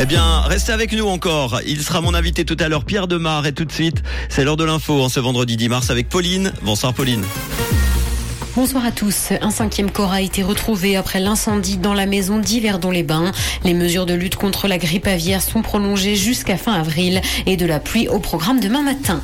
Eh bien, restez avec nous encore. Il sera mon invité tout à l'heure, Pierre Demar. Et tout de suite, c'est l'heure de l'info en ce vendredi 10 mars avec Pauline. Bonsoir Pauline. Bonsoir à tous. Un cinquième corps a été retrouvé après l'incendie dans la maison d'Yverdon-les-Bains. Les mesures de lutte contre la grippe aviaire sont prolongées jusqu'à fin avril et de la pluie au programme demain matin.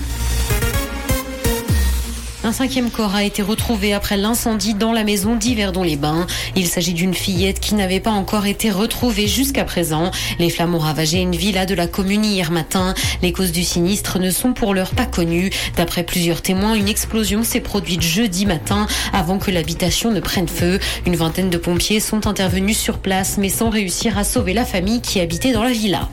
Un cinquième corps a été retrouvé après l'incendie dans la maison d'Yverdon-les-Bains. Il s'agit d'une fillette qui n'avait pas encore été retrouvée jusqu'à présent. Les flammes ont ravagé une villa de la commune hier matin. Les causes du sinistre ne sont pour l'heure pas connues. D'après plusieurs témoins, une explosion s'est produite jeudi matin avant que l'habitation ne prenne feu. Une vingtaine de pompiers sont intervenus sur place mais sans réussir à sauver la famille qui habitait dans la villa.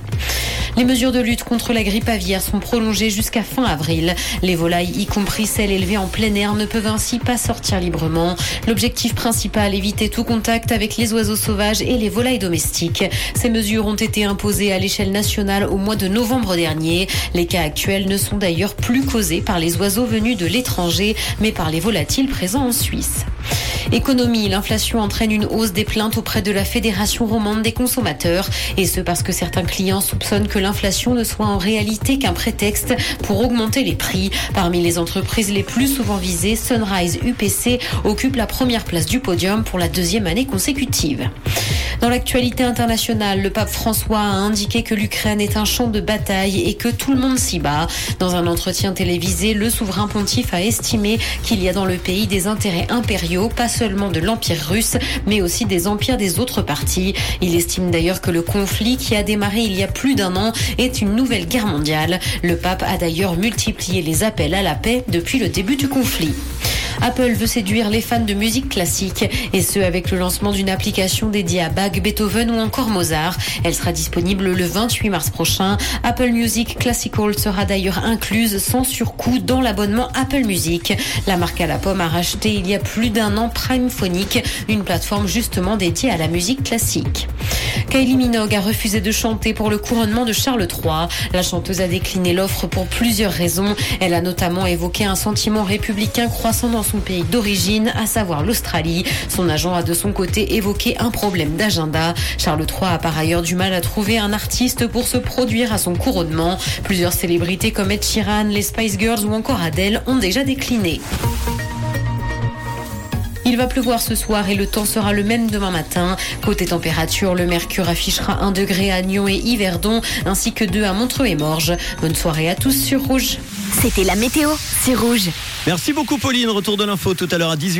Les mesures de lutte contre la grippe aviaire sont prolongées jusqu'à fin avril. Les volailles, y compris celles élevées en plein air, ne peuvent ainsi pas sortir librement. L'objectif principal, éviter tout contact avec les oiseaux sauvages et les volailles domestiques. Ces mesures ont été imposées à l'échelle nationale au mois de novembre dernier. Les cas actuels ne sont d'ailleurs plus causés par les oiseaux venus de l'étranger, mais par les volatiles présents en Suisse. Économie, l'inflation entraîne une hausse des plaintes auprès de la Fédération romande des consommateurs, et ce parce que certains clients soupçonnent que l'inflation ne soit en réalité qu'un prétexte pour augmenter les prix. Parmi les entreprises les plus souvent visées, Sunrise UPC occupe la première place du podium pour la deuxième année consécutive. Dans l'actualité internationale, le pape François a indiqué que l'Ukraine est un champ de bataille et que tout le monde s'y bat. Dans un entretien télévisé, le souverain pontife a estimé qu'il y a dans le pays des intérêts impériaux, pas seulement de l'Empire russe, mais aussi des empires des autres parties. Il estime d'ailleurs que le conflit qui a démarré il y a plus d'un an est une nouvelle guerre mondiale. Le pape a d'ailleurs multiplié les appels à la paix depuis le début du conflit. Apple veut séduire les fans de musique classique et ce avec le lancement d'une application dédiée à Bach, Beethoven ou encore Mozart. Elle sera disponible le 28 mars prochain. Apple Music Classical sera d'ailleurs incluse sans surcoût dans l'abonnement Apple Music. La marque à la pomme a racheté il y a plus d'un an Prime Phonic, une plateforme justement dédiée à la musique classique. Kylie Minogue a refusé de chanter pour le couronnement de Charles III. La chanteuse a décliné l'offre pour plusieurs raisons. Elle a notamment évoqué un sentiment républicain croissant dans son pays d'origine, à savoir l'Australie. Son agent a de son côté évoqué un problème d'agenda. Charles III a par ailleurs du mal à trouver un artiste pour se produire à son couronnement. Plusieurs célébrités comme Ed Sheeran, les Spice Girls ou encore Adele ont déjà décliné. Il va pleuvoir ce soir et le temps sera le même demain matin. Côté température, le mercure affichera 1 degré à Nyon et Yverdon, ainsi que 2 à Montreux et Morges. Bonne soirée à tous sur Rouge. C'était la météo, c'est Rouge. Merci beaucoup Pauline. Retour de l'info tout à l'heure à 18h.